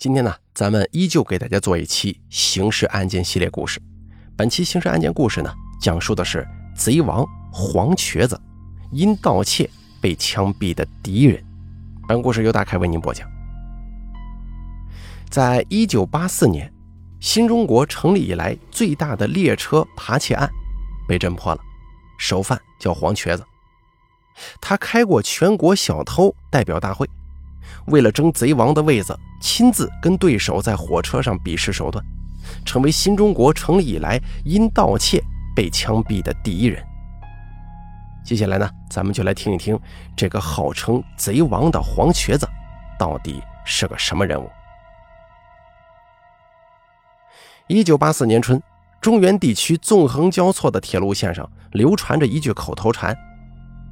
今天呢，咱们依旧给大家做一期刑事案件系列故事。本期刑事案件故事呢，讲述的是贼王黄瘸子因盗窃被枪毙的敌人。本故事由大开为您播讲。在一九八四年，新中国成立以来最大的列车扒窃案被侦破了，首犯叫黄瘸子，他开过全国小偷代表大会。为了争贼王的位子，亲自跟对手在火车上比试手段，成为新中国成立以来因盗窃被枪毙的第一人。接下来呢，咱们就来听一听这个号称贼王的黄瘸子到底是个什么人物。一九八四年春，中原地区纵横交错的铁路线上流传着一句口头禅：“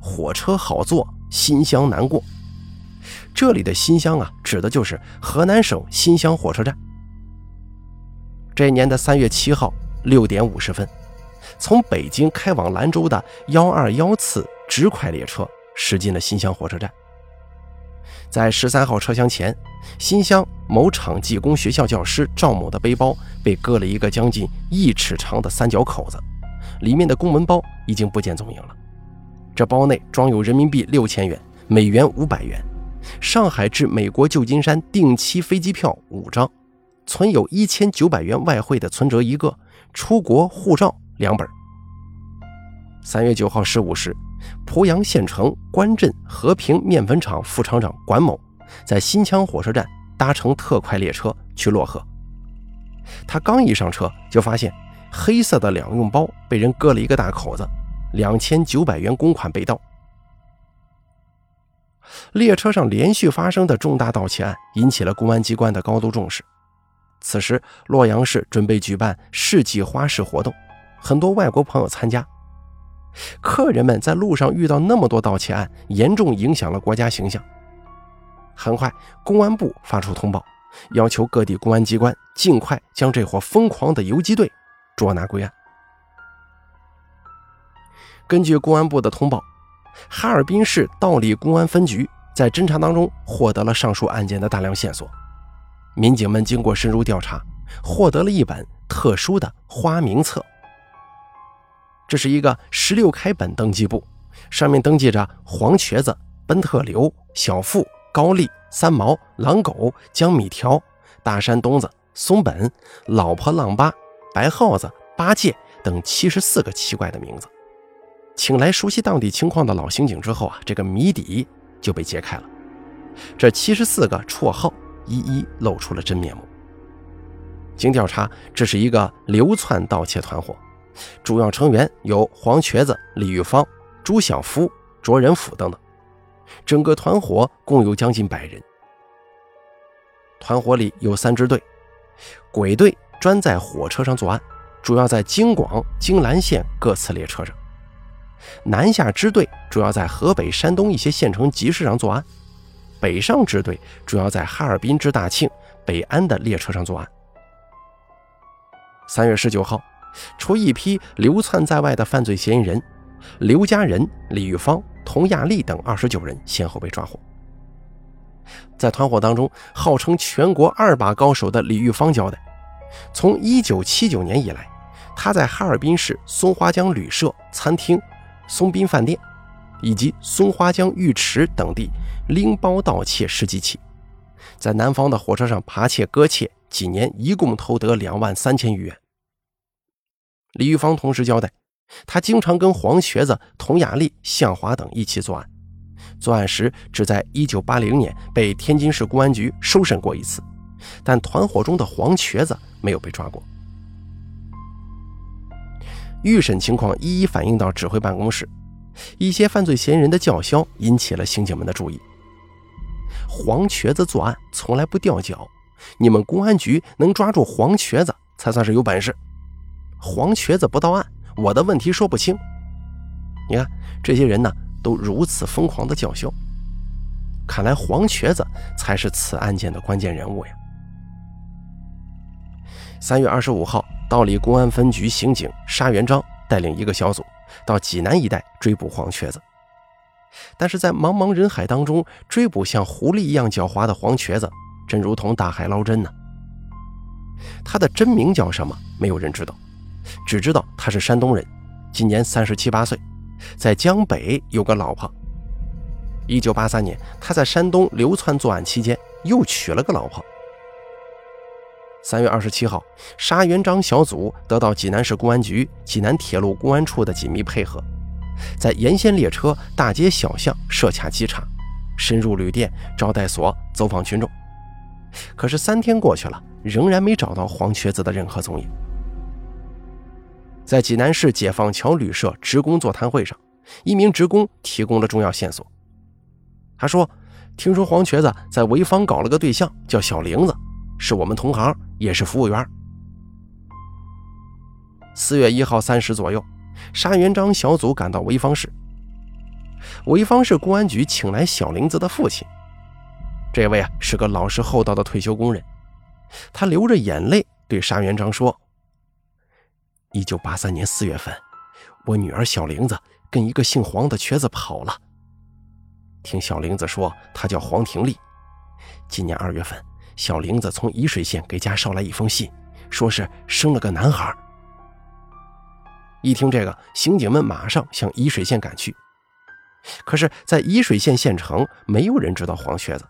火车好坐，新乡难过。”这里的新乡啊，指的就是河南省新乡火车站。这年的三月七号六点五十分，从北京开往兰州的幺二幺次直快列车驶进了新乡火车站。在十三号车厢前，新乡某厂技工学校教师赵某的背包被割了一个将近一尺长的三角口子，里面的公文包已经不见踪影了。这包内装有人民币六千元、美元五百元。上海至美国旧金山定期飞机票五张，存有一千九百元外汇的存折一个，出国护照两本。三月九号十五时，濮阳县城关镇和平面粉厂副厂长管某在新乡火车站搭乘特快列车去漯河。他刚一上车，就发现黑色的两用包被人割了一个大口子，两千九百元公款被盗。列车上连续发生的重大盗窃案引起了公安机关的高度重视。此时，洛阳市准备举办世纪花市活动，很多外国朋友参加。客人们在路上遇到那么多盗窃案，严重影响了国家形象。很快，公安部发出通报，要求各地公安机关尽快将这伙疯狂的游击队捉拿归案。根据公安部的通报。哈尔滨市道里公安分局在侦查当中获得了上述案件的大量线索，民警们经过深入调查，获得了一本特殊的花名册。这是一个十六开本登记簿，上面登记着黄瘸子、奔特刘、小富、高丽、三毛、狼狗、江米条、大山东子、松本、老婆浪八、白耗子、八戒等七十四个奇怪的名字。请来熟悉当地情况的老刑警之后啊，这个谜底就被揭开了。这七十四个绰号一一露出了真面目。经调查，这是一个流窜盗窃团伙，主要成员有黄瘸子、李玉芳、朱小夫、卓仁甫等等。整个团伙共有将近百人。团伙里有三支队，鬼队专在火车上作案，主要在京广、京兰线各次列车上。南下支队主要在河北、山东一些县城集市上作案，北上支队主要在哈尔滨至大庆、北安的列车上作案。三月十九号，除一批流窜在外的犯罪嫌疑人刘家仁、李玉芳、佟亚丽等二十九人先后被抓获。在团伙当中，号称全国二把高手的李玉芳交代，从一九七九年以来，他在哈尔滨市松花江旅社餐厅。松滨饭店以及松花江浴池等地拎包盗窃十几起，在南方的火车上扒窃割窃，几年一共偷得两万三千余元。李玉芳同时交代，他经常跟黄瘸子、佟雅丽、向华等一起作案，作案时只在1980年被天津市公安局收审过一次，但团伙中的黄瘸子没有被抓过。预审情况一一反映到指挥办公室，一些犯罪嫌疑人的叫嚣引起了刑警们的注意。黄瘸子作案从来不掉脚，你们公安局能抓住黄瘸子才算是有本事。黄瘸子不到案，我的问题说不清。你看这些人呢，都如此疯狂的叫嚣，看来黄瘸子才是此案件的关键人物呀。三月二十五号。道里公安分局刑警沙元章带领一个小组到济南一带追捕黄瘸子，但是在茫茫人海当中追捕像狐狸一样狡猾的黄瘸子，真如同大海捞针呢。他的真名叫什么？没有人知道，只知道他是山东人，今年三十七八岁，在江北有个老婆。一九八三年，他在山东流窜作案期间，又娶了个老婆。三月二十七号，沙元章小组得到济南市公安局、济南铁路公安处的紧密配合，在沿线列车、大街小巷设卡稽查，深入旅店、招待所走访群众。可是三天过去了，仍然没找到黄瘸子的任何踪影。在济南市解放桥旅社职工座谈会上，一名职工提供了重要线索。他说：“听说黄瘸子在潍坊搞了个对象，叫小玲子，是我们同行，也是服务员。”四月一号三时左右，沙元章小组赶到潍坊市。潍坊市公安局请来小玲子的父亲，这位啊是个老实厚道的退休工人，他流着眼泪对沙元章说：“一九八三年四月份，我女儿小玲子跟一个姓黄的瘸子跑了。”听小玲子说，她叫黄婷丽。今年二月份，小玲子从沂水县给家捎来一封信，说是生了个男孩。一听这个，刑警们马上向沂水县赶去。可是，在沂水县县城，没有人知道黄瘸子。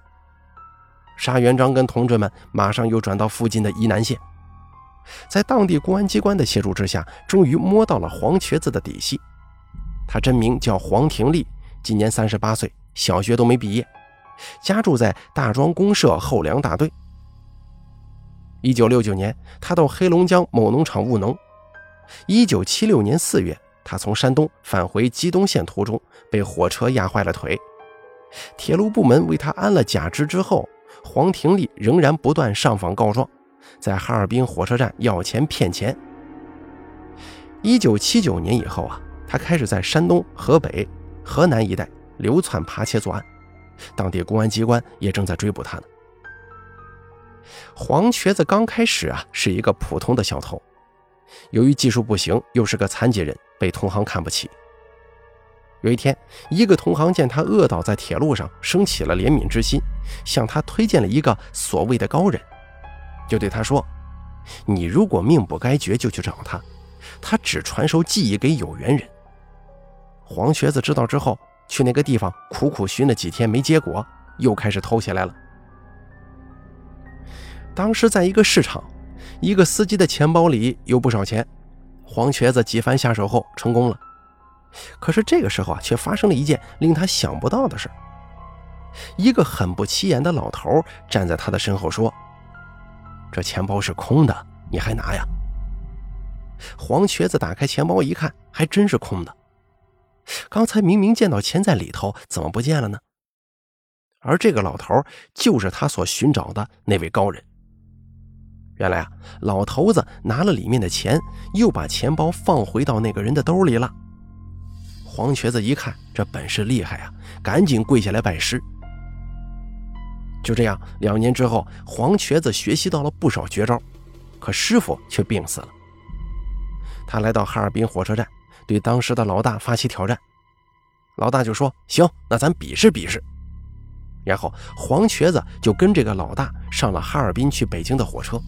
沙元章跟同志们马上又转到附近的沂南县，在当地公安机关的协助之下，终于摸到了黄瘸子的底细。他真名叫黄廷利，今年三十八岁。小学都没毕业，家住在大庄公社后粮大队。一九六九年，他到黑龙江某农场务农。一九七六年四月，他从山东返回吉东县途中被火车压坏了腿，铁路部门为他安了假肢之后，黄廷利仍然不断上访告状，在哈尔滨火车站要钱骗钱。一九七九年以后啊，他开始在山东、河北、河南一带。流窜扒窃作案，当地公安机关也正在追捕他呢。黄瘸子刚开始啊是一个普通的小偷，由于技术不行，又是个残疾人，被同行看不起。有一天，一个同行见他饿倒在铁路上，生起了怜悯之心，向他推荐了一个所谓的高人，就对他说：“你如果命不该绝，就去找他，他只传授技艺给有缘人。”黄瘸子知道之后。去那个地方苦苦寻了几天没结果，又开始偷起来了。当时在一个市场，一个司机的钱包里有不少钱，黄瘸子几番下手后成功了。可是这个时候啊，却发生了一件令他想不到的事一个很不起眼的老头站在他的身后说：“这钱包是空的，你还拿呀？”黄瘸子打开钱包一看，还真是空的。刚才明明见到钱在里头，怎么不见了呢？而这个老头就是他所寻找的那位高人。原来啊，老头子拿了里面的钱，又把钱包放回到那个人的兜里了。黄瘸子一看这本事厉害啊，赶紧跪下来拜师。就这样，两年之后，黄瘸子学习到了不少绝招，可师傅却病死了。他来到哈尔滨火车站。对当时的老大发起挑战，老大就说：“行，那咱比试比试。”然后黄瘸子就跟这个老大上了哈尔滨去北京的火车。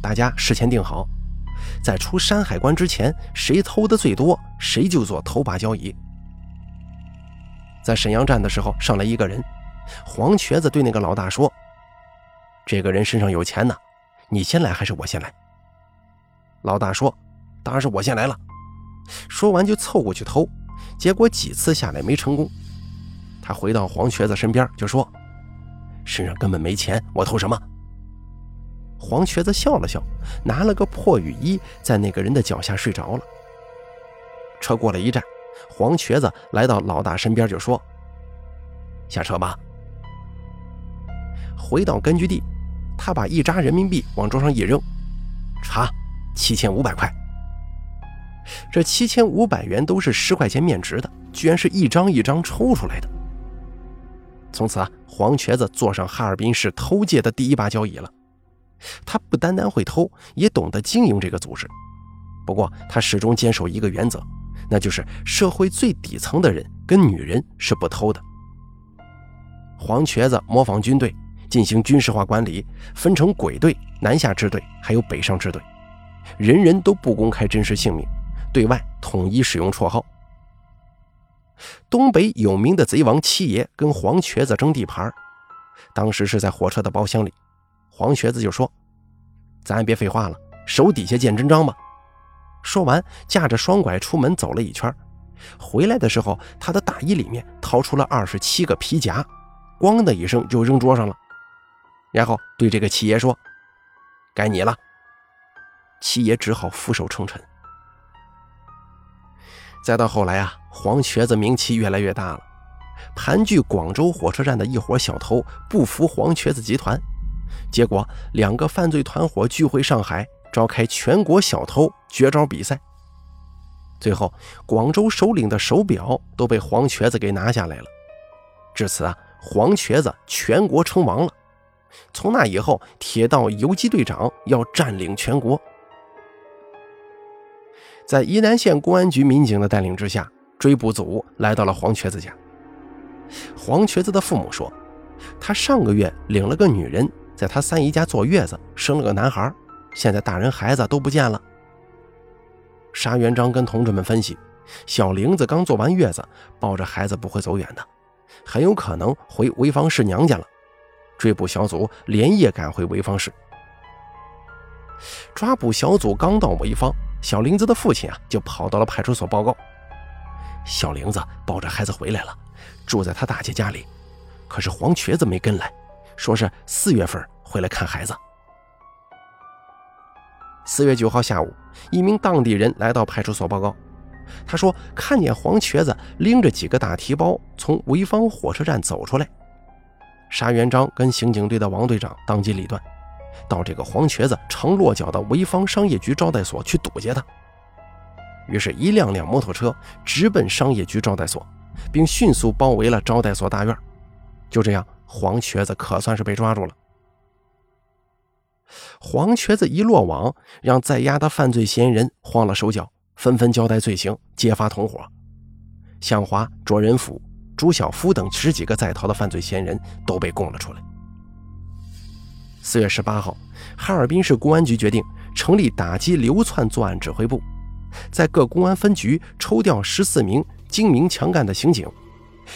大家事前定好，在出山海关之前，谁偷的最多，谁就做头把交椅。在沈阳站的时候，上来一个人，黄瘸子对那个老大说：“这个人身上有钱呢，你先来还是我先来？”老大说：“当然是我先来了。”说完就凑过去偷，结果几次下来没成功。他回到黄瘸子身边就说：“身上根本没钱，我偷什么？”黄瘸子笑了笑，拿了个破雨衣，在那个人的脚下睡着了。车过了一站，黄瘸子来到老大身边就说：“下车吧。”回到根据地，他把一扎人民币往桌上一扔，查，七千五百块。这七千五百元都是十块钱面值的，居然是一张一张抽出来的。从此啊，黄瘸子坐上哈尔滨市偷界的第一把交椅了。他不单单会偷，也懂得经营这个组织。不过他始终坚守一个原则，那就是社会最底层的人跟女人是不偷的。黄瘸子模仿军队，进行军事化管理，分成鬼队、南下支队还有北上支队，人人都不公开真实姓名，对外统一使用绰号。东北有名的贼王七爷跟黄瘸子争地盘，当时是在火车的包厢里，黄瘸子就说：“咱别废话了，手底下见真章吧。”说完，架着双拐出门走了一圈，回来的时候，他的大衣里面掏出了二十七个皮夹，咣的一声就扔桌上了，然后对这个七爷说：“该你了。”七爷只好俯首称臣。再到后来啊，黄瘸子名气越来越大了。盘踞广州火车站的一伙小偷不服黄瘸子集团，结果两个犯罪团伙聚会上海，召开全国小偷绝招比赛。最后，广州首领的手表都被黄瘸子给拿下来了。至此啊，黄瘸子全国称王了。从那以后，铁道游击队长要占领全国。在沂南县公安局民警的带领之下，追捕组来到了黄瘸子家。黄瘸子的父母说，他上个月领了个女人，在他三姨家坐月子，生了个男孩，现在大人孩子都不见了。沙元章跟同志们分析，小玲子刚坐完月子，抱着孩子不会走远的，很有可能回潍坊市娘家了。追捕小组连夜赶回潍坊市。抓捕小组刚到潍坊。小玲子的父亲啊，就跑到了派出所报告。小玲子抱着孩子回来了，住在他大姐家里。可是黄瘸子没跟来，说是四月份回来看孩子。四月九号下午，一名当地人来到派出所报告，他说看见黄瘸子拎着几个大提包从潍坊火车站走出来。沙元章跟刑警队的王队长当机立断。到这个黄瘸子常落脚的潍坊商业局招待所去堵截他。于是，一辆辆摩托车直奔商业局招待所，并迅速包围了招待所大院。就这样，黄瘸子可算是被抓住了。黄瘸子一落网，让在押的犯罪嫌疑人慌了手脚，纷纷交代罪行，揭发同伙。向华、卓仁甫、朱小夫等十几个在逃的犯罪嫌疑人都被供了出来。四月十八号，哈尔滨市公安局决定成立打击流窜作案指挥部，在各公安分局抽调十四名精明强干的刑警，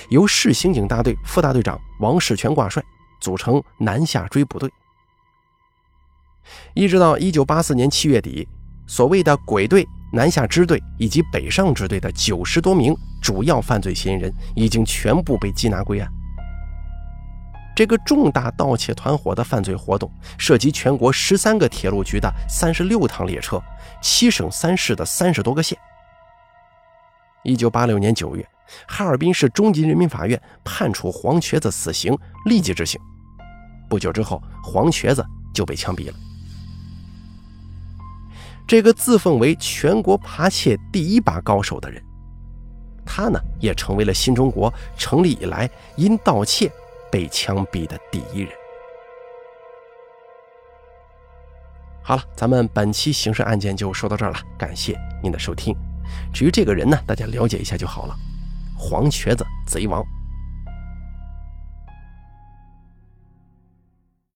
由市刑警大队副大队长王世全挂帅，组成南下追捕队。一直到一九八四年七月底，所谓的鬼队、南下支队以及北上支队的九十多名主要犯罪嫌疑人，已经全部被缉拿归案。这个重大盗窃团伙的犯罪活动涉及全国十三个铁路局的三十六趟列车，七省三市的三十多个县。一九八六年九月，哈尔滨市中级人民法院判处黄瘸子死刑，立即执行。不久之后，黄瘸子就被枪毙了。这个自奉为全国扒窃第一把高手的人，他呢也成为了新中国成立以来因盗窃。被枪毙的第一人。好了，咱们本期刑事案件就说到这儿了，感谢您的收听。至于这个人呢，大家了解一下就好了。黄瘸子，贼王。